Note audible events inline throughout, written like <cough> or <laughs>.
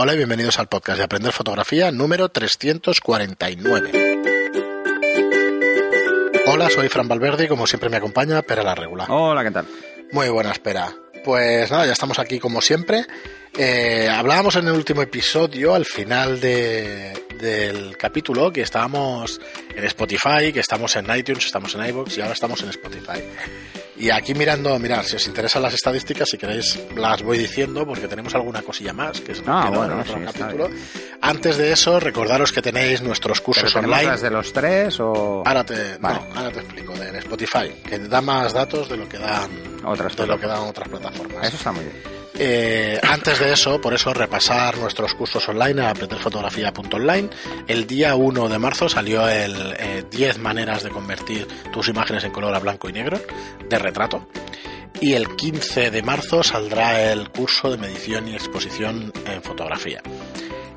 Hola y bienvenidos al podcast de Aprender Fotografía número 349. Hola, soy Fran Valverde y como siempre me acompaña Pera la Regula. Hola, ¿qué tal? Muy buena espera. Pues nada, ya estamos aquí como siempre. Eh, hablábamos en el último episodio, al final de, del capítulo, que estábamos en Spotify, que estamos en iTunes, estamos en iVoox y ahora estamos en Spotify. Y aquí mirando, mirad, si os interesan las estadísticas, si queréis las voy diciendo, porque tenemos alguna cosilla más que es Ah, bueno, en otro sí, capítulo. Antes de eso, recordaros que tenéis nuestros ¿Pero cursos tenemos online. las de los tres o...? Ahora te, Vale. no, ahora te explico, de en Spotify, que da más datos de lo que dan Otras de lo que dan otras plataformas. Eso está muy bien. Eh, antes de eso, por eso, repasar nuestros cursos online en aprenderfotografía.online. El día 1 de marzo salió el eh, 10 maneras de convertir tus imágenes en color a blanco y negro de retrato. Y el 15 de marzo saldrá el curso de medición y exposición en fotografía.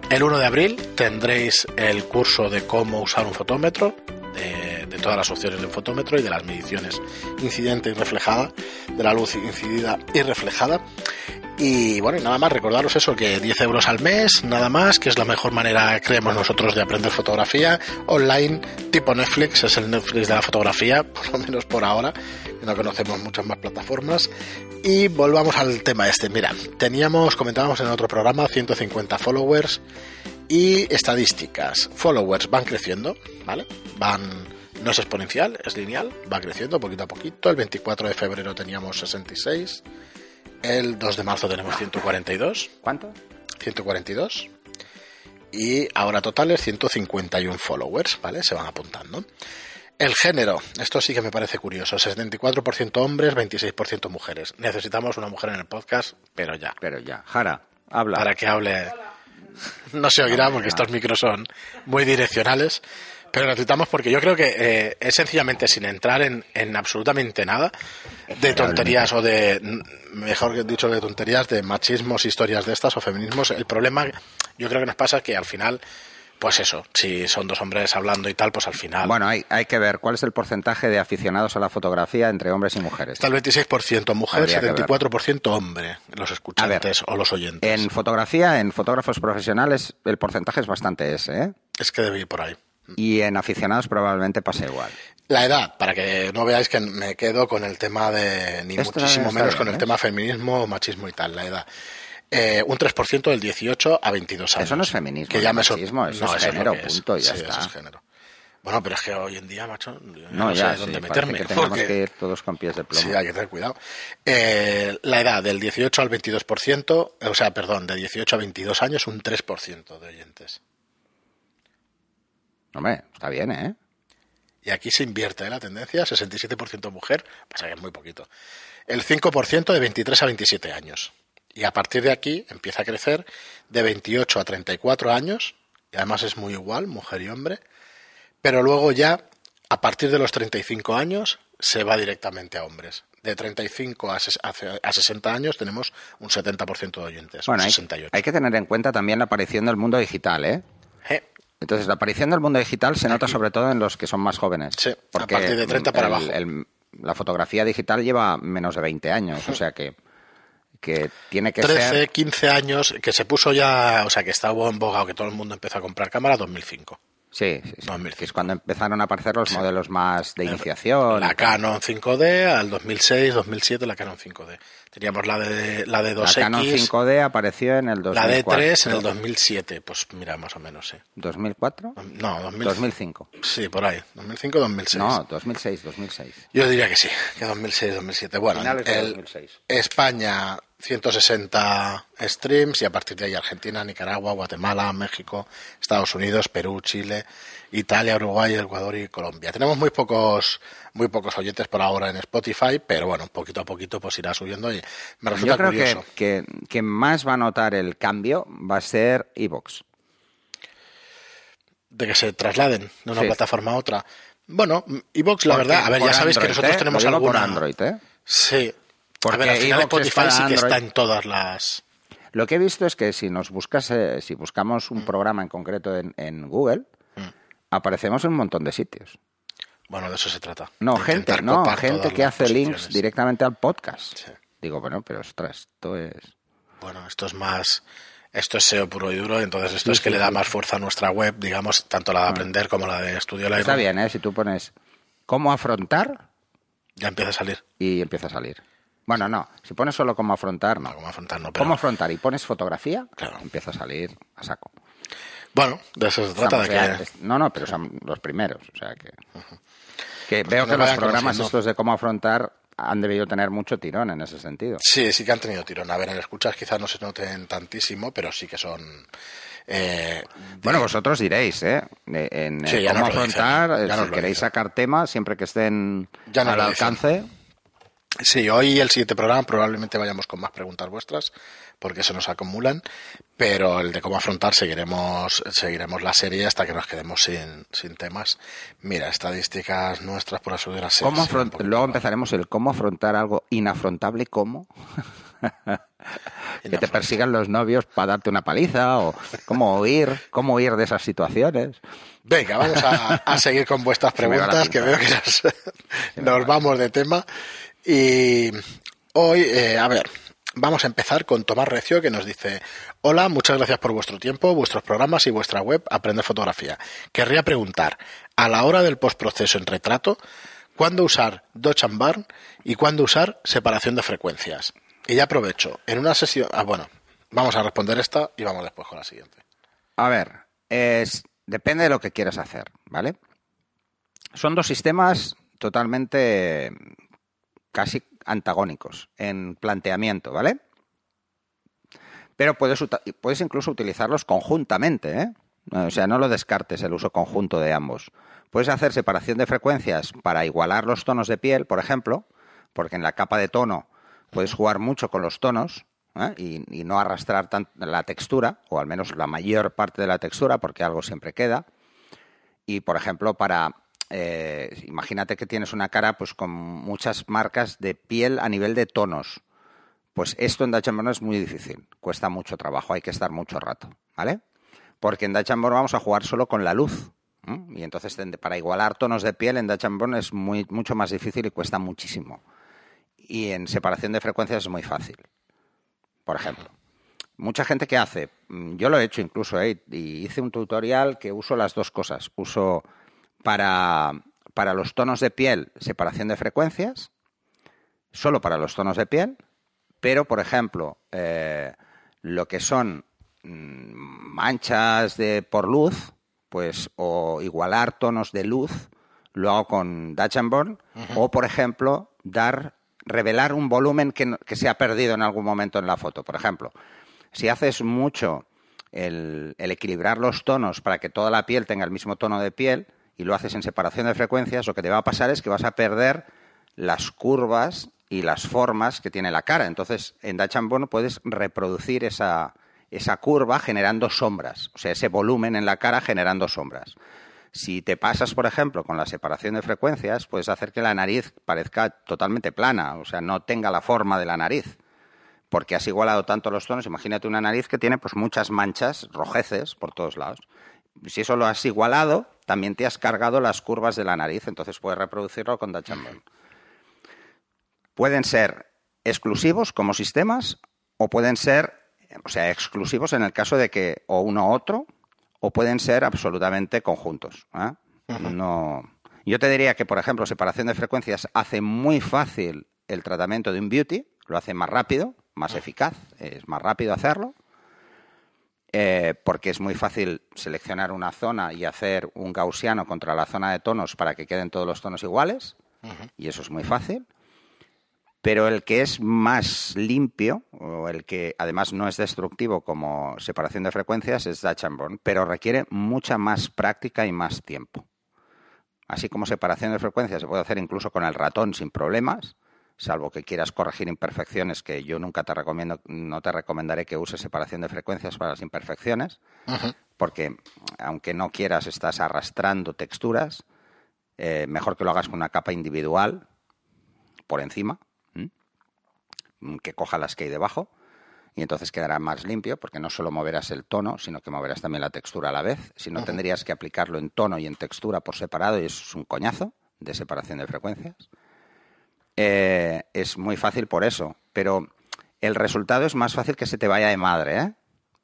El 1 de abril tendréis el curso de cómo usar un fotómetro, de, de todas las opciones de un fotómetro y de las mediciones incidente y reflejada, de la luz incidida y reflejada. Y bueno, y nada más recordaros eso, que 10 euros al mes, nada más, que es la mejor manera, creemos nosotros, de aprender fotografía online, tipo Netflix, es el Netflix de la fotografía, <laughs> por lo menos por ahora, no conocemos muchas más plataformas. Y volvamos al tema este. Mira, teníamos, comentábamos en otro programa, 150 followers y estadísticas. Followers van creciendo, ¿vale? Van, no es exponencial, es lineal, va creciendo poquito a poquito. El 24 de febrero teníamos 66, el 2 de marzo tenemos 142, ¿Cuánto? 142 y ahora totales 151 followers, ¿vale? Se van apuntando. El género, esto sí que me parece curioso, 74% hombres, 26% mujeres. Necesitamos una mujer en el podcast, pero ya. Pero ya. Jara, habla. Para que hable. No se oirá porque estos micros son muy direccionales, pero necesitamos porque yo creo que eh, es sencillamente sin entrar en, en absolutamente nada de tonterías o de, mejor dicho, de tonterías, de machismos, historias de estas o feminismos. El problema, yo creo que nos pasa que al final, pues eso, si son dos hombres hablando y tal, pues al final. Bueno, hay, hay que ver cuál es el porcentaje de aficionados a la fotografía entre hombres y mujeres. Está el 26% mujer, Habría que ver. 74% hombre, los escuchantes o los oyentes. En fotografía, en fotógrafos profesionales, el porcentaje es bastante ese, ¿eh? Es que debe ir por ahí. Y en aficionados probablemente pase igual. La edad, para que no veáis que me quedo con el tema de, ni Esto muchísimo menos bien, con el ¿eh? tema feminismo, machismo y tal, la edad. Eh, un 3% del 18 a 22 años. Eso no es feminismo, Que ya me machismo, eso No, es lo género, es. punto, ya Sí, está. eso es género. Bueno, pero es que hoy en día, macho, yo No, no, ya, sé dónde sí, meterme. que tenemos porque- que ir todos con pies de plomo. Sí, hay que tener cuidado. Eh, la edad del 18 al 22%, o sea, perdón, de 18 a 22 años, un 3% de oyentes. Hombre, está bien, ¿eh? Y aquí se invierte ¿eh? la tendencia, 67% mujer, pasa que es muy poquito. El 5% de 23 a 27 años. Y a partir de aquí empieza a crecer de 28 a 34 años, y además es muy igual, mujer y hombre, pero luego ya, a partir de los 35 años, se va directamente a hombres. De 35 a, a ce- a 60 años tenemos un 70% de oyentes, Bueno, hay, 68. hay que tener en cuenta también la aparición del mundo digital, ¿eh? Entonces, la aparición del mundo digital se nota sobre todo en los que son más jóvenes. Sí, a porque partir de 30 para el- abajo. el- la fotografía digital lleva menos de 20 años, o sea que, que tiene que 13, ser... 15 años, que se puso ya, o sea, que estaba en boga o que todo el mundo empezó a comprar cámara, 2005. Sí, sí, sí, 2005. que es cuando empezaron a aparecer los modelos más de iniciación. La Canon 5D, al 2006, 2007 la Canon 5D. Teníamos la de la de La 2X, Canon 5D apareció en el 2004. la D3 en el 2007, pues mira, más o menos, sí. ¿2004? No, 2000, 2005. Sí, por ahí, 2005, 2006. No, 2006, 2006. Yo diría que sí, que 2006, 2007. Bueno, Finales el- 2006. España 160 streams y a partir de ahí Argentina, Nicaragua, Guatemala, México, Estados Unidos, Perú, Chile, Italia, Uruguay, Ecuador y Colombia. Tenemos muy pocos muy pocos oyentes por ahora en Spotify, pero bueno, poquito a poquito pues irá subiendo y me resulta Yo creo que, curioso. que, que más va a notar el cambio va a ser Evox. de que se trasladen de una Sí. plataforma a otra. Bueno, Evox, la verdad, a ver, ya sabéis que nosotros tenemos Lo digo alguna... por Android, ¿eh? Sí. Porque a ver, al final Spotify sí que está en todas las... Lo que he visto es que si nos buscas, eh, si buscamos Mm. un programa en concreto en, en Google, aparecemos en un montón de sitios. Bueno, de eso se trata. No, gente, no, gente que hace links directamente al podcast. Sí. Digo, bueno, pero ostras, esto es... Bueno, esto es más Esto es SEO puro y duro, entonces esto es que le da más fuerza a nuestra web, digamos, tanto la de aprender como la de estudio Lightroom. Está bien, ¿eh? Si tú pones cómo afrontar Ya empieza a salir. y empieza a salir. Bueno, no. Si pones solo cómo afrontar, no. No, cómo afrontar, no, pero- ¿Cómo afrontar? Y pones fotografía, Claro. empieza a salir a saco. Bueno, de eso se trata, Estamos de que... No, no, pero son los primeros. O sea que. Que veo nos que los programas estos de cómo afrontar han debido tener mucho tirón en ese sentido. Sí, sí que han tenido tirón. A ver, en escuchas quizás no se noten tantísimo, pero sí que son... eh, Bueno, vosotros diréis, ¿eh? En Sí, eh, ya cómo afrontar, eh, si queréis sacar temas, siempre que estén Ya al alcance. Sí, hoy el siguiente programa probablemente vayamos con más preguntas vuestras porque se nos acumulan, pero el de cómo afrontar seguiremos seguiremos la serie hasta que nos quedemos sin, sin temas. Mira, estadísticas nuestras por ¿Cómo afront- Luego empezaremos el cómo afrontar algo inafrontable, ¿cómo? <laughs> que te persigan los novios para darte una paliza o cómo huir, cómo huir de esas situaciones. Venga, vamos a, a seguir con vuestras <laughs> preguntas, que veo que nos, nos vamos de tema. Y hoy, eh, a ver, vamos a empezar con Tomás Recio, que nos dice, hola, muchas gracias por vuestro tiempo, vuestros programas y vuestra web Aprender Fotografía. Querría preguntar, a la hora del postproceso en retrato, ¿cuándo usar Dodge and Burn y cuándo usar separación de frecuencias? Y ya aprovecho, en una sesión... Ah, bueno, vamos a responder esta y vamos después con la siguiente. A ver, es, depende de lo que quieras hacer, ¿vale? Son dos sistemas totalmente casi antagónicos en planteamiento, ¿vale? Pero puedes, puedes incluso utilizarlos conjuntamente, ¿eh? O sea, no lo descartes el uso conjunto de ambos. Puedes hacer separación de frecuencias para igualar los tonos de piel, por ejemplo, porque en la capa de tono puedes jugar mucho con los tonos ¿eh? y, no arrastrar la textura, o al menos la mayor parte de la textura, porque algo siempre queda. Y, por ejemplo, para... eh, imagínate que tienes una cara pues con muchas marcas de piel a nivel de tonos. Pues esto en Dutch es muy difícil, cuesta mucho trabajo, hay que estar mucho rato, ¿vale? Porque en Dutch vamos a jugar solo con la luz. Y entonces para igualar tonos de piel en Dutch es muy, mucho más difícil y cuesta muchísimo. Y en separación de frecuencias es muy fácil. Por ejemplo, mucha gente que hace, mm, yo lo he hecho incluso, ¿eh? y hice un tutorial que uso las dos cosas. Uso para, para los tonos de piel separación de frecuencias, solo para los tonos de piel, pero, por ejemplo, eh, lo que son mm, manchas de por luz, pues, o igualar tonos de luz, lo hago con Dutch and Burn, o, por ejemplo, dar, revelar un volumen que, que se ha perdido en algún momento en la foto. Por ejemplo, si haces mucho el, el equilibrar los tonos para que toda la piel tenga el mismo tono de piel y lo haces en separación de frecuencias, lo que te va a pasar es que vas a perder las curvas y las formas que tiene la cara. Entonces, en Dutch Burn puedes reproducir esa, esa curva generando sombras, o sea, ese volumen en la cara generando sombras. Si te pasas, por ejemplo, con la separación de frecuencias, puedes hacer que la nariz parezca totalmente plana, o sea, no tenga la forma de la nariz porque has igualado tanto los tonos. Imagínate una nariz que tiene pues muchas manchas, rojeces por todos lados. Si eso lo has igualado, también te has cargado las curvas de la nariz, entonces puedes reproducirlo con Burn. Pueden ser exclusivos como sistemas o pueden ser, o sea, exclusivos en el caso de que o uno u otro, o pueden ser absolutamente conjuntos. ¿eh? No. Yo te diría que, por ejemplo, separación de frecuencias hace muy fácil el tratamiento de un beauty, lo hace más rápido, más eficaz, es más rápido hacerlo, eh, porque es muy fácil seleccionar una zona y hacer un gaussiano contra la zona de tonos para que queden todos los tonos iguales, y eso es muy fácil. Pero el que es más limpio, o el que además no es destructivo como separación de frecuencias, es Dutch and pero requiere mucha más práctica y más tiempo. Así como separación de frecuencias se puede hacer incluso con el ratón sin problemas, salvo que quieras corregir imperfecciones, que yo nunca te recomiendo, no te recomendaré que uses separación de frecuencias para las imperfecciones, porque aunque no quieras, estás arrastrando texturas, eh, mejor que lo hagas con una capa individual por encima, ¿m? que coja las que hay debajo, y entonces quedará más limpio, porque no solo moverás el tono, sino que moverás también la textura a la vez. Si no, tendrías que aplicarlo en tono y en textura por separado, y eso es un coñazo de separación de frecuencias. Eh, es muy fácil por eso, pero el resultado es más fácil que se te vaya de madre, ¿eh?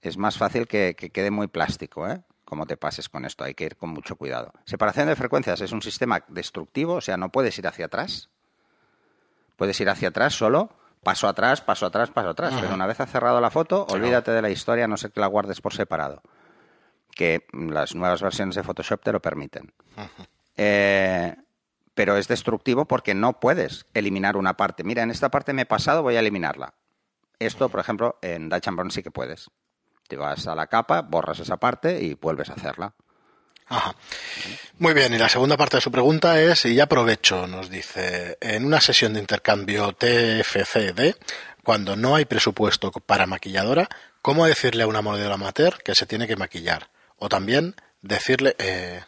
es más fácil que, que quede muy plástico, ¿eh? Como te pases con esto, hay que ir con mucho cuidado. Separación de frecuencias es un sistema destructivo, o sea, no puedes ir hacia atrás. Puedes ir hacia atrás solo, paso atrás, paso atrás, paso atrás. Pero una vez has cerrado la foto, olvídate de la historia, a no sé que la guardes por separado. Que las nuevas versiones de Photoshop te lo permiten. Eh, pero es destructivo porque no puedes eliminar una parte. Mira, en esta parte me he pasado, voy a eliminarla. Esto, por ejemplo, en Dutch Burn sí que puedes. Te vas a la capa, borras esa parte y vuelves a hacerla. Ajá. Muy bien, y la segunda parte de su pregunta es, y ya aprovecho, nos dice, en una sesión de intercambio TFCD, cuando no hay presupuesto para maquilladora, ¿cómo decirle a una modelo amateur que se tiene que maquillar? O también decirle, eh,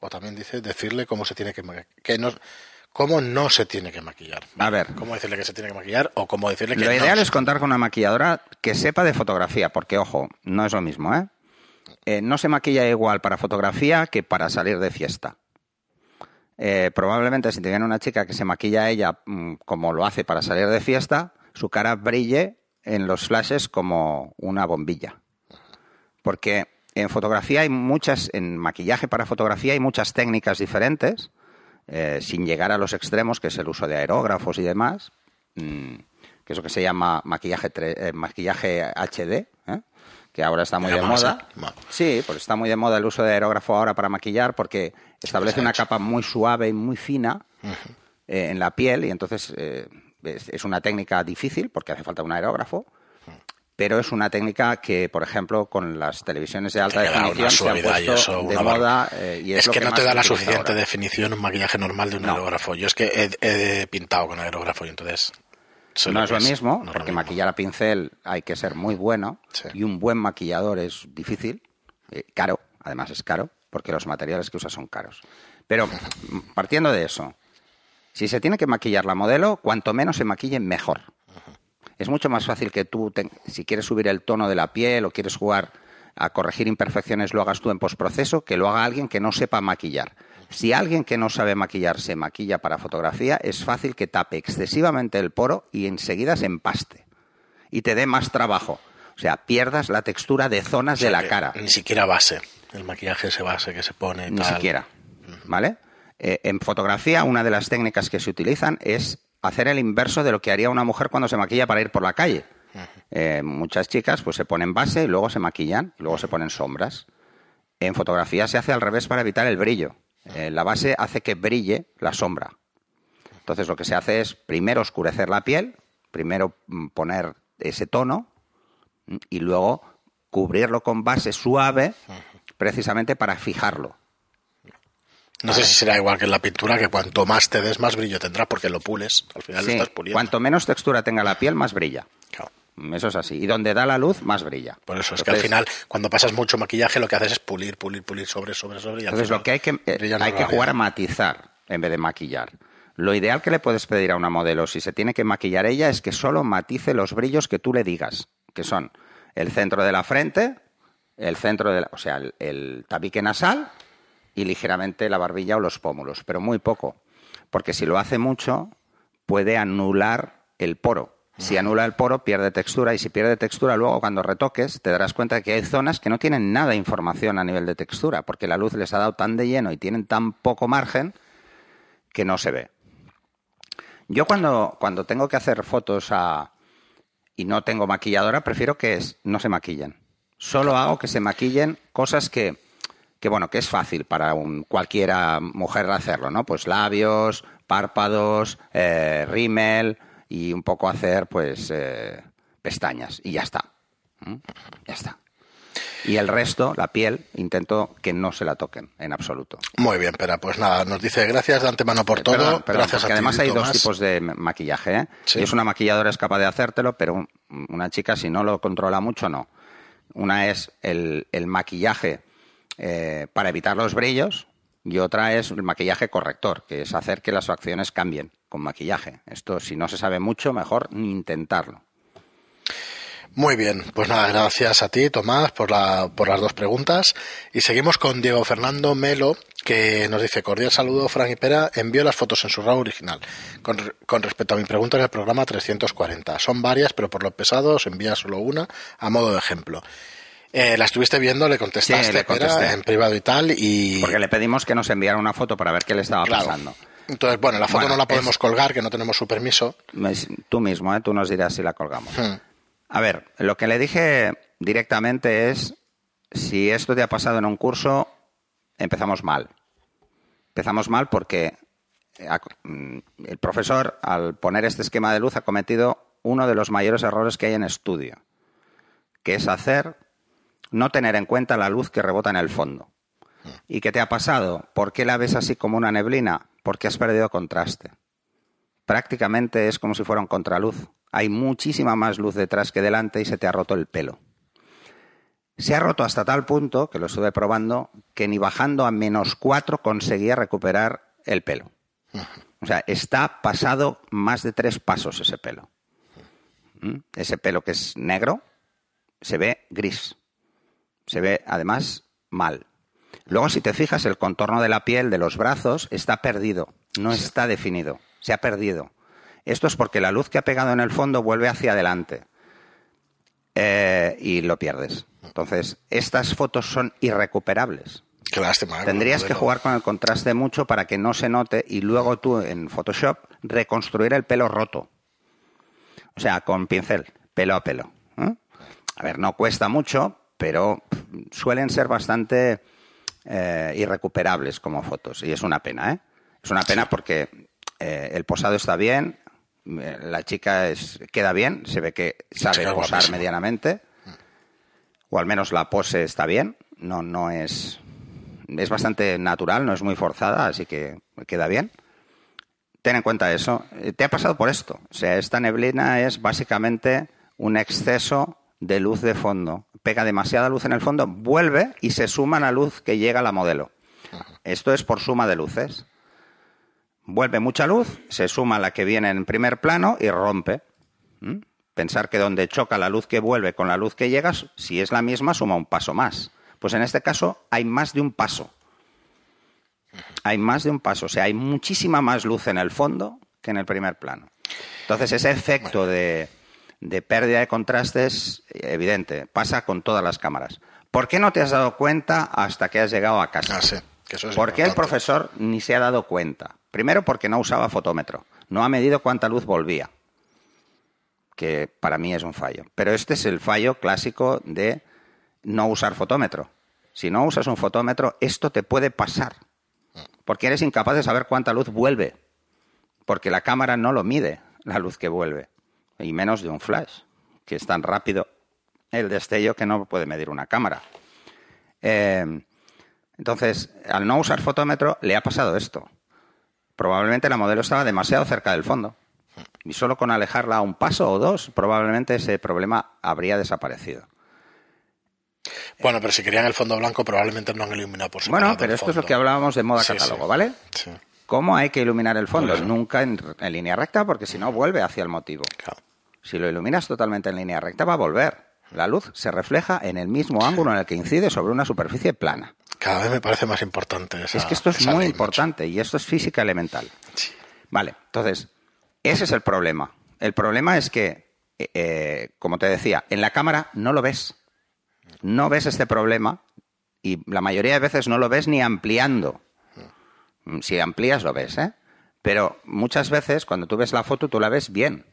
o también dice decirle cómo se tiene que, que no, cómo no se tiene que maquillar. A ver. Cómo decirle que se tiene que maquillar o cómo decirle que Lo no ideal se- es contar con una maquilladora que sepa de fotografía, porque, ojo, no es lo mismo, ¿eh? Eh, no se maquilla igual para fotografía que para salir de fiesta. Eh, probablemente si te viene una chica que se maquilla ella mm, como lo hace para salir de fiesta, su cara brille en los flashes como una bombilla. Porque en fotografía hay muchas, en maquillaje para fotografía hay muchas técnicas diferentes, eh, sin llegar a los extremos, que es el uso de aerógrafos y demás, mm, que es lo que se llama maquillaje, tre- eh, maquillaje HD, ¿eh? que ahora está muy de moda. Sí, pues está muy de moda el uso de aerógrafo ahora para maquillar porque establece una capa muy suave y muy fina eh, en la piel y entonces eh, es, es una técnica difícil porque hace falta un aerógrafo, pero es una técnica que, por ejemplo, con las televisiones de alta definición se han suavidad y puesto eso, de moda eh, y es, es lo que, no te da la suficiente ahora. definición un maquillaje normal de un No. aerógrafo. Yo es que he, he pintado con aerógrafo y entonces... No es lo que mismo, no es lo porque mismo. maquillar a pincel hay que ser muy bueno Sí. y un buen maquillador es difícil, eh, caro, además es caro, porque los materiales que usa son caros. Pero mm, partiendo de eso, si se tiene que maquillar la modelo, cuanto menos se maquille, mejor. Es mucho más fácil que tú, te- si quieres subir el tono de la piel o quieres jugar a corregir imperfecciones, lo hagas tú en postproceso, que lo haga alguien que no sepa maquillar. Si alguien que no sabe maquillar se maquilla para fotografía, es fácil que tape excesivamente el poro y enseguida se empaste. Y te dé más trabajo. O sea, pierdas la textura de zonas O sea de la cara. Ni siquiera base. El maquillaje ese base que se pone y Ni tal. siquiera. ¿Vale? Eh, en fotografía, una de las técnicas que se utilizan es hacer el inverso de lo que haría una mujer cuando se maquilla para ir por la calle. Eh, muchas chicas pues se ponen base y luego se maquillan y luego se ponen sombras. En fotografía se hace al revés para evitar el brillo. Eh, la base hace que brille la sombra. Entonces lo que se hace es primero oscurecer la piel, primero mm, poner ese tono mm, y luego cubrirlo con base suave precisamente para fijarlo. No sé si será igual que en la pintura, que cuanto más te des, más brillo tendrá, porque lo pules. Al final lo Sí, estás puliendo. cuanto menos textura tenga la piel, más brilla. Claro. Eso es así. Y donde da la luz, más brilla. Por eso es que al final, cuando pasas mucho maquillaje, lo que haces es pulir, pulir, pulir sobre, sobre, sobre. Y al Entonces final lo que hay que, eh, hay que jugar a matizar en vez de maquillar. Lo ideal que le puedes pedir a una modelo, si se tiene que maquillar ella, es que solo matice los brillos que tú le digas, que son el centro de la frente, el centro de la, o sea, el, el tabique nasal y ligeramente la barbilla o los pómulos, pero muy poco, porque si lo hace mucho puede anular el poro. Si anula el poro, pierde textura y si pierde textura, luego cuando retoques te darás cuenta de que hay zonas que no tienen nada de información a nivel de textura, porque la luz les ha dado tan de lleno y tienen tan poco margen que no se ve. Yo cuando, cuando tengo que hacer fotos a, y no tengo maquilladora, prefiero que es- no se maquillen. Solo hago que se maquillen cosas que, que bueno, que es fácil para un, cualquiera mujer hacerlo, ¿no? Pues labios, párpados, eh, rímel y un poco hacer, pues, eh, pestañas y ya está. ¿Mm? Ya está. Y el resto, la piel, intento que no se la toquen en absoluto. Muy bien, pero pues nada, nos dice gracias de antemano por Eh, todo. perdón, perdón, gracias a porque ti, además hay dos tipos de ma- maquillaje. ¿eh? Sí. Y es una maquilladora es capaz de hacértelo, pero un- una chica si no lo controla mucho, no. Una es el, el maquillaje eh, para evitar los brillos y otra es el maquillaje corrector, que es hacer que las facciones cambien con maquillaje. Esto, si no se sabe mucho, mejor ni intentarlo. Muy bien, pues nada, gracias a ti, Tomás, por, la, por las dos preguntas. Y seguimos con Diego Fernando Melo, que nos dice, cordial saludo, Frank y Pera, envío las fotos en su RAW original. Con, con respecto a mi pregunta en el programa 340. Son varias, pero por lo pesado os envía solo una a modo de ejemplo. Eh, la estuviste viendo, le contestaste, Sí, le en privado y tal, y... Porque le pedimos que nos enviara una foto para ver qué le estaba Claro. pasando. Entonces, bueno, la foto Bueno, no la podemos es- colgar, que no tenemos su permiso. Tú mismo, ¿eh? tú nos dirás si la colgamos. Hmm. A ver, lo que le dije directamente es, si esto te ha pasado en un curso, empezamos mal. Empezamos mal porque eh, mm, el profesor, al poner este esquema de luz, ha cometido uno de los mayores errores que hay en estudio, que es hacer, no tener en cuenta la luz que rebota en el fondo. ¿Y qué te ha pasado? ¿Por qué la ves así como una neblina? Porque has perdido contraste prácticamente es como si fuera un contraluz. Hay muchísima más luz detrás que delante y se te ha roto el pelo. Se ha roto hasta tal punto, que lo estuve probando, que ni bajando a menos 4 conseguía recuperar el pelo. O sea, está pasado más de tres pasos ese pelo. ¿Mm? Ese pelo que es negro se ve gris. Se ve además mal. Luego, si te fijas, el contorno de la piel de los brazos está perdido, no está definido, se ha perdido. Esto es porque la luz que ha pegado en el fondo vuelve hacia adelante eh, y lo pierdes. Entonces, estas fotos son irrecuperables. Qué lástima. ¿eh? Tendrías que jugar con el contraste mucho para que no se note y luego tú en Photoshop reconstruir el pelo roto. O sea, con pincel, pelo a pelo. ¿eh? A ver, no cuesta mucho, pero suelen ser bastante eh, irrecuperables como fotos. Y es una pena, ¿eh? Es una pena porque eh, el posado está bien, eh, la chica es, queda bien, se ve que sabe posar medianamente, o al menos la pose está bien, no, no es... Es bastante natural, no es muy forzada, así que queda bien. Ten en cuenta eso. Eh, Te ha pasado por esto. O sea, esta neblina es básicamente un exceso de luz de fondo. Pega demasiada luz en el fondo, vuelve y se suma a la luz que llega a la modelo. Esto es por suma de luces. Vuelve mucha luz, se suma la que viene en primer plano y rompe. ¿Mm? Pensar que donde choca la luz que vuelve con la luz que llega, si es la misma, suma un paso más. Pues en este caso hay más de un paso. Hay más de un paso. O sea, hay muchísima más luz en el fondo que en el primer plano. Entonces, ese efecto de, de pérdida de contraste es evidente. Pasa con todas las cámaras. ¿Por qué no te has dado cuenta hasta que has llegado a casa? Ah, sí, que eso es ¿Por qué el profesor ni se ha dado cuenta? Primero porque no usaba fotómetro, no ha medido cuánta luz volvía, que para mí es un fallo. Pero este es el fallo clásico de no usar fotómetro. Si no usas un fotómetro, esto te puede pasar, porque eres incapaz de saber cuánta luz vuelve, porque la cámara no lo mide, la luz que vuelve, y menos de un flash, que es tan rápido el destello que no puede medir una cámara. Eh, entonces, al no usar fotómetro, le ha pasado esto. Probablemente la modelo estaba demasiado cerca del fondo. Y solo con alejarla a un paso o dos, probablemente ese problema habría desaparecido. Bueno, pero si querían el fondo blanco, probablemente no han iluminado por Bueno, pero esto es lo que hablábamos de moda Sí, catálogo, sí. ¿vale? Sí, ¿Cómo hay que iluminar el fondo? Claro. Nunca en, en línea recta, porque si no vuelve hacia el motivo. claro. Si lo iluminas totalmente en línea recta, va a volver. La luz se refleja en el mismo ángulo en el que incide sobre una superficie plana. Cada vez me parece más importante esa es que esto es muy importante y esto es física elemental. Sí. Vale, entonces, ese es el problema. El problema es que, eh, eh, como te decía, en la cámara no lo ves. No ves este problema y la mayoría de veces no lo ves ni ampliando. Mm, Si amplías lo ves, ¿eh? Pero muchas veces cuando tú ves la foto tú la ves bien.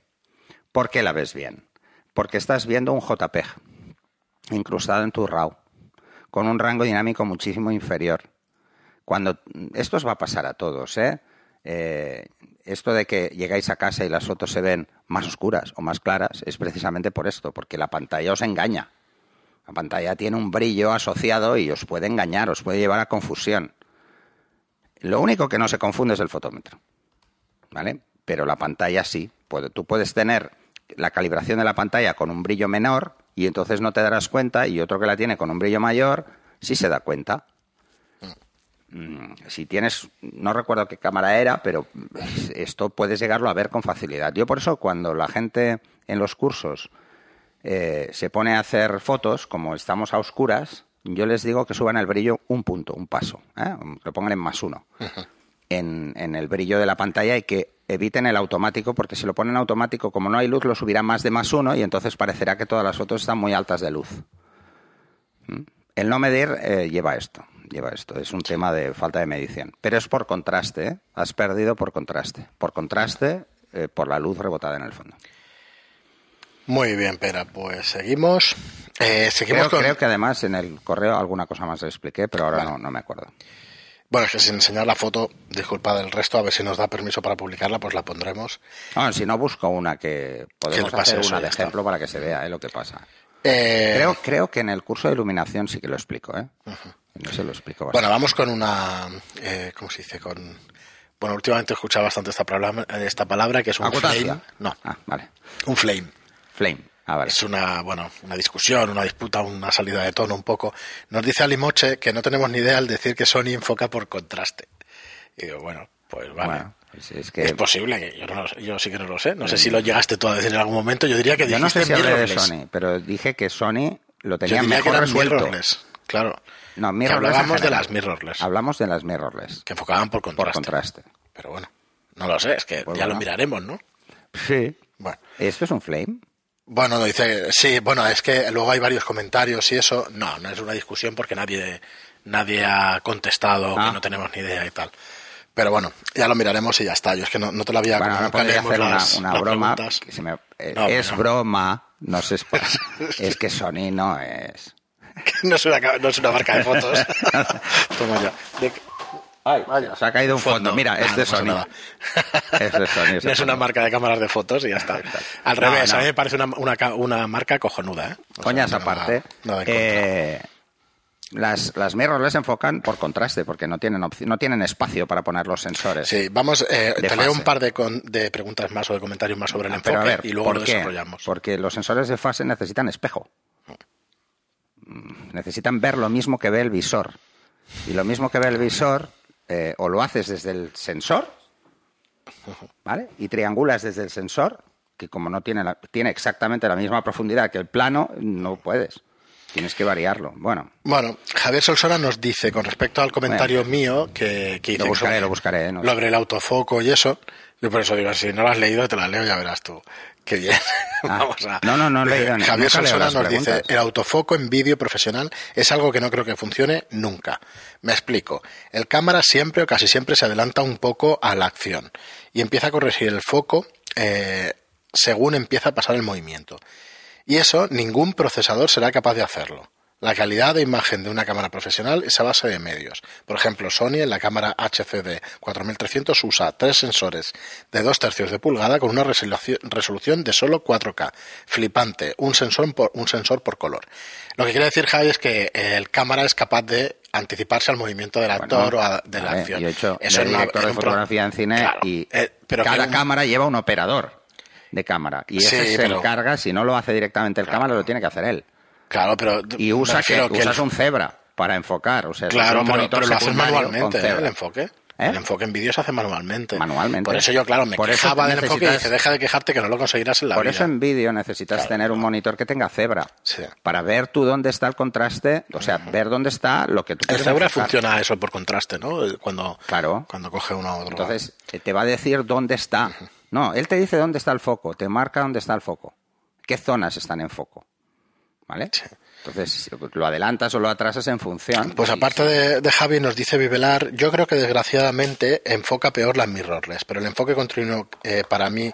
¿Por qué la ves bien? Porque estás viendo un JPEG incrustado en tu RAW con un rango dinámico muchísimo inferior. Cuando esto os va a pasar a todos, ¿eh? Eh, esto de que llegáis a casa y las fotos se ven más oscuras o más claras es precisamente por esto, porque la pantalla os engaña. La pantalla tiene un brillo asociado y os puede engañar, os puede llevar a confusión. Lo único que no se confunde es el fotómetro, ¿vale? Pero la pantalla sí. Tú puedes tener la calibración de la pantalla con un brillo menor y entonces no te darás cuenta y otro que la tiene con un brillo mayor sí se da cuenta. Mm, Si tienes, no recuerdo qué cámara era, pero esto puedes llegarlo a ver con facilidad. Yo por eso cuando la gente en los cursos eh, se pone a hacer fotos, como estamos a oscuras, yo les digo que suban el brillo un punto, un paso, ¿eh? que lo pongan en más uno, en, en el brillo de la pantalla y que eviten el automático, porque si lo ponen automático, como no hay luz, lo subirá más de más uno y entonces parecerá que todas las fotos están muy altas de luz. El no medir eh, lleva esto, lleva esto. Es un tema de falta de medición. Pero es por contraste, ¿eh? Has perdido por contraste. Por contraste, eh, por la luz rebotada en el fondo. Muy bien, Pera, pues seguimos. Eh, seguimos Creo, con... creo que además en el correo alguna cosa más le expliqué, pero ahora no, no me acuerdo. Bueno, es que sin enseñar la foto, disculpa del resto, a ver si nos da permiso para publicarla, pues la pondremos. No, si no busco una que podemos pase hacer una de ejemplo para que se vea ¿eh? lo que pasa. Eh, Creo, creo que en el curso de iluminación sí que lo explico, ¿eh? No se lo explico bastante. Bueno, vamos con una... Eh, ¿Cómo se dice? Con... Bueno, últimamente he escuchado bastante esta palabra, esta palabra que es un flame. No, Ah, vale. un flame. Flame. Ah, vale. Es una, bueno, una discusión, una disputa, una salida de tono un poco. Nos dice Alimoche que no tenemos ni idea al decir que Sony enfoca por contraste. Y digo, bueno, pues vale. Bueno, pues es que Es posible que yo, no lo yo sí que no lo sé. No sé si lo llegaste tú a decir en algún momento. Yo diría que yo no sé si dijiste hablé de. Sony, pero dije que Sony lo Yo tenía diría que mejor eran resuelto. mirrorless. Claro. No, Que mirrorless en hablábamos de las mirrorless. Hablamos de las mirrorless. Que enfocaban por Por contraste. Pero bueno, no lo sé. Es que Pues ya lo miraremos, ¿no? Sí. Bueno. ¿Esto es un flame? Bueno, dice, sí, bueno, es que luego hay varios comentarios y eso. No, no es una discusión porque nadie, nadie ha contestado Ah. que no tenemos ni idea y tal. Pero bueno, ya lo miraremos y ya está. Yo es que no, no te lo había Bueno, nunca podría hacer una, las- una las broma. preguntas. que se me- eh, No, es no. broma, no sé. <laughs> es que Sony no es. <laughs> no, es una, no es una marca de fotos. <laughs> Toma ya. De- Ay, se ha caído un fondo. Mira, Nah, es no de pasa Sony. nada. Es de Sony. <laughs> No es una marca de cámaras de fotos y ya está. Al revés, no. a mí me parece una, una, ca- una marca cojonuda. ¿eh? O Coñas aparte, nada- nada eh, las, las mirrorless enfocan por contraste, porque no tienen, no tienen espacio para poner los sensores. Sí, vamos, eh, te leo un fase. par de, con- de preguntas más o de comentarios más sobre el enfoque Pero a ver, y luego ¿por lo qué? desarrollamos. Porque los sensores de fase necesitan espejo. Mm, Necesitan ver lo mismo que ve el visor. Y lo mismo que ve el visor, eh, o lo haces desde el sensor, ¿vale? Y triangulas desde el sensor, que como no tiene, la- tiene exactamente la misma profundidad que el plano, no puedes. Tienes que variarlo. Bueno, Bueno, Javier Solsona nos dice, con respecto al comentario mío, que, que dice Lo buscaré, sobre- lo buscaré, ¿eh? No sé. sobre el autofoco y eso, yo por eso digo, si no lo has leído, te la leo, ya verás tú. Qué bien. <laughs> Ah, Vamos a... no, no, no leído Javier Solsona las nos dice, el autofoco en vídeo profesional es algo que no creo que funcione nunca. Me explico. El cámara siempre o casi siempre se adelanta un poco a la acción y empieza a corregir el foco eh, según empieza a pasar el movimiento. Y eso ningún procesador será capaz de hacerlo. La calidad de imagen de una cámara profesional es a base de medios. Por ejemplo, Sony en la cámara HCD 4300 usa tres sensores de dos tercios de pulgada con una resolución- de solo 4K. Flipante, un sensor por, un sensor por color. Lo que quiere decir, Javi, es que eh, el cámara es capaz de anticiparse al movimiento del actor Bueno, o a- de la ver, acción. Yo he hecho Eso de una- director en de fotografía en cine Claro, y eh, pero cada un- cámara lleva un operador de cámara y ese Sí, se pero- encarga, si no lo hace directamente el Claro. cámara, lo tiene que hacer él. Claro, pero Y usa que, que el- usas un cebra para enfocar, o sea, Claro, un pero, monitor pero lo haces manualmente, ¿eh? cebra. el enfoque. ¿Eh? El enfoque en vídeo se hace manualmente. Manualmente. Por eso yo, claro, me Por quejaba del enfoque y dice, deja de quejarte que no lo conseguirás en la Por vida. eso en vídeo necesitas Claro, tener un monitor que tenga cebra. Sí. Para ver tú dónde está el contraste, o sea, ver dónde está lo que tú El quieres Zebra enfocar. funciona eso por contraste, ¿no? Cuando, Claro. cuando coge uno a otro. Entonces, eh, te va a decir dónde está. No, él te dice dónde está el foco, te marca dónde está el foco. ¿Qué zonas están en foco? ¿Vale? Sí. Entonces, lo adelantas o lo atrasas en función. Pues aparte de, de Javi, nos dice Vivelar, yo creo que desgraciadamente enfoca peor las mirrorless, pero el enfoque continuo eh, para mí,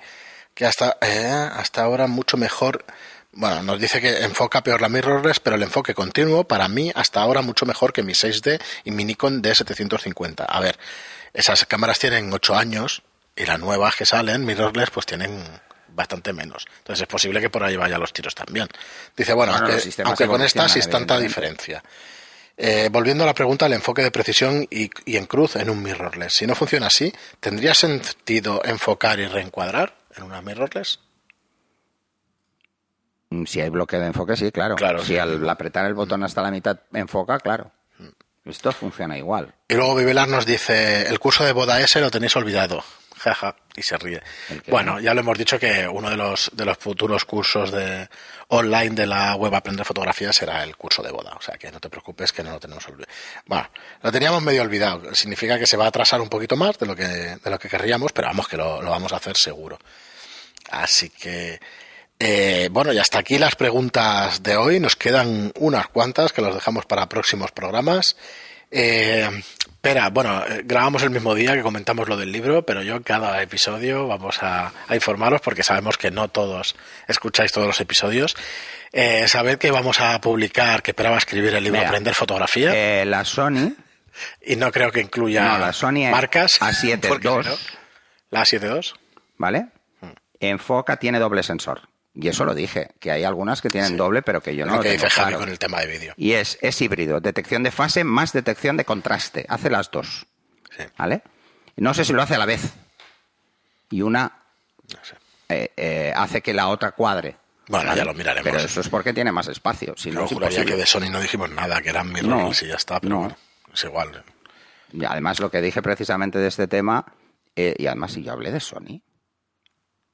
que hasta, eh, hasta ahora mucho mejor, bueno, nos dice que enfoca peor la mirrorless, pero el enfoque continuo para mí hasta ahora mucho mejor que mi 6D y mi Nikon D750. A ver, esas cámaras tienen 8 años y las nuevas que salen, mirrorless, pues tienen bastante menos. Entonces es posible que por ahí vayan los tiros también. Dice, bueno, Bueno, aunque, con esta sí es tanta diferencia. Eh, volviendo a la pregunta del enfoque de precisión y, y en cruz en un mirrorless. Si no funciona así, ¿tendría sentido enfocar y reencuadrar en una mirrorless? Mm, Si hay bloque de enfoque, sí, claro. Claro, si sí. al apretar el botón hasta la mitad enfoca, claro. Esto funciona igual. Y luego Vivelar nos dice, el curso de boda ese lo tenéis olvidado. Jaja, y se ríe. Bueno, ya lo hemos dicho que uno de los, de los futuros cursos de online de la web Aprender Fotografía será el curso de boda. O sea que no te preocupes que no lo tenemos olvidado. Bueno, lo teníamos medio olvidado. Significa que se va a atrasar un poquito más de lo que, de lo que querríamos, pero vamos que lo, lo vamos a hacer seguro. Así que Eh, bueno, y hasta aquí las preguntas de hoy. Nos quedan unas cuantas que las dejamos para próximos programas. Eh, espera, bueno, eh, grabamos el mismo día que comentamos lo del libro, pero yo cada episodio vamos a, informaros porque sabemos que no todos escucháis todos los episodios. Eh, sabed que vamos a publicar, que esperaba escribir el libro Aprender Fotografía. Eh, la Sony. Y no creo que incluya la Sony marcas. A7 <laughs> La A7 ¿Vale? Mm. Enfoca tiene doble sensor. Y eso lo dije, que hay algunas que tienen doble, pero que yo no lo, que dice con el tema de vídeo. Y es, es híbrido, detección de fase más detección de contraste. Hace las dos. ¿Vale? No sé si lo hace a la vez. Y una eh, eh, hace que la otra cuadre. Bueno, ya lo miraremos. Pero eso es porque tiene más espacio. Si no, juraría que de Sony no dijimos nada, que eran mirrorless y ya está, pero bueno, es igual. Y además lo que dije precisamente de este tema, eh, y además si yo hablé de Sony,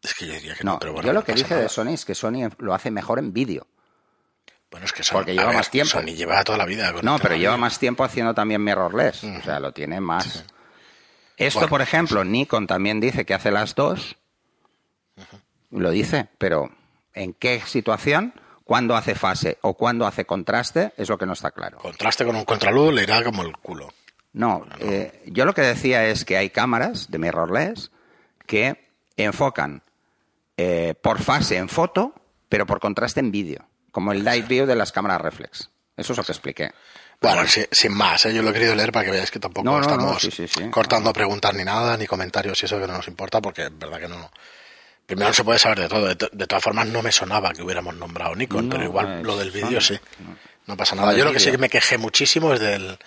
es que yo diría que no, pero bueno. Yo lo que dije de Sony es que Sony lo hace mejor en vídeo. Bueno, es que Sony, porque lleva más tiempo. Sony lleva toda la vida. no, pero lleva más tiempo haciendo también mirrorless. O sea, lo tiene más. Esto, por ejemplo, Nikon también dice que hace las dos. Lo dice, pero ¿en qué situación? ¿Cuándo hace fase o cuándo hace contraste? Es lo que no está claro. Contraste con un contraluz le irá como el culo. No, eh, yo lo que decía es que hay cámaras de mirrorless que enfocan eh, por fase en foto, pero por contraste en vídeo, como el live view de las cámaras reflex. Eso es lo que expliqué. Bueno, sin, más, ¿eh? yo lo he querido leer para que veáis que tampoco estamos cortando preguntas ni nada, ni comentarios y eso que no nos importa, porque es verdad que no. Primero no se puede saber de todo. De, todas formas, no me sonaba que hubiéramos nombrado Nikon, pero igual lo del vídeo sí. No pasa nada. Yo lo que sí que me quejé muchísimo es del,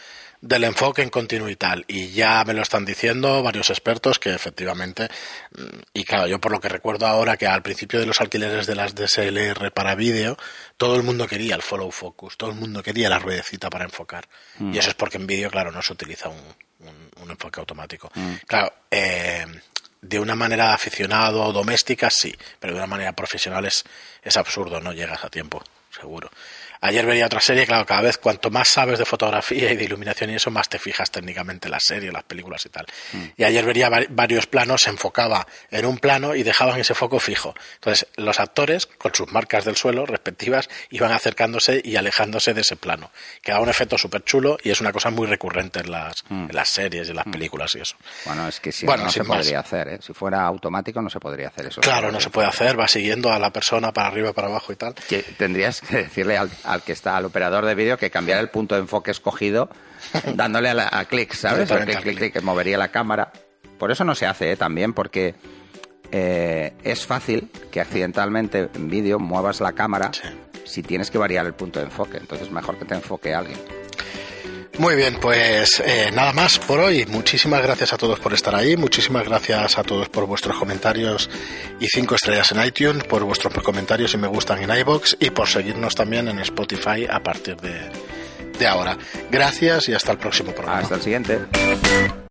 del enfoque en continuo y ya me lo están diciendo varios expertos que efectivamente, mm, y claro, yo por lo que recuerdo ahora que al principio de los alquileres de las DSLR para vídeo, todo el mundo quería el follow focus, todo el mundo quería la ruedecita para enfocar. Mm. Y eso es porque en vídeo, claro, no se utiliza un, un, enfoque automático. Mm. Claro, eh, de una manera aficionado o doméstica sí, pero de una manera profesional es, es absurdo, no llegas a tiempo, seguro. Ayer veía otra serie, claro, cada vez cuanto más sabes de fotografía y de iluminación y eso, más te fijas técnicamente en la serie, las películas y tal. Mm. Y ayer vería varios planos, se enfocaba en un plano y dejaban ese foco fijo. Entonces, los actores, con sus marcas del suelo respectivas, iban acercándose y alejándose de ese plano. Quedaba un efecto súper chulo y es una cosa muy recurrente en las, mm. las series y en las mm. películas y eso. Bueno, es que si no, se podría hacer, ¿eh? Si fuera automático no se podría hacer eso. Claro, no se puede hacer, va siguiendo a la persona para arriba, para abajo y tal. Que tendrías que decirle al al que está al operador de vídeo que cambiara el punto de enfoque escogido <laughs> dándole a, clic, ¿sabes? Porque clic, que movería la cámara. Por eso no se hace ¿eh? también, porque eh, es fácil que accidentalmente en vídeo muevas la cámara si tienes que variar el punto de enfoque. Entonces mejor que te enfoque alguien. Muy bien, pues eh, nada más por hoy. Muchísimas gracias a todos por estar ahí. Muchísimas gracias a todos por vuestros comentarios y cinco estrellas en iTunes, por vuestros comentarios y me gustan en iBox y por seguirnos también en Spotify a partir de, de ahora. Gracias y hasta el próximo programa. Hasta el siguiente.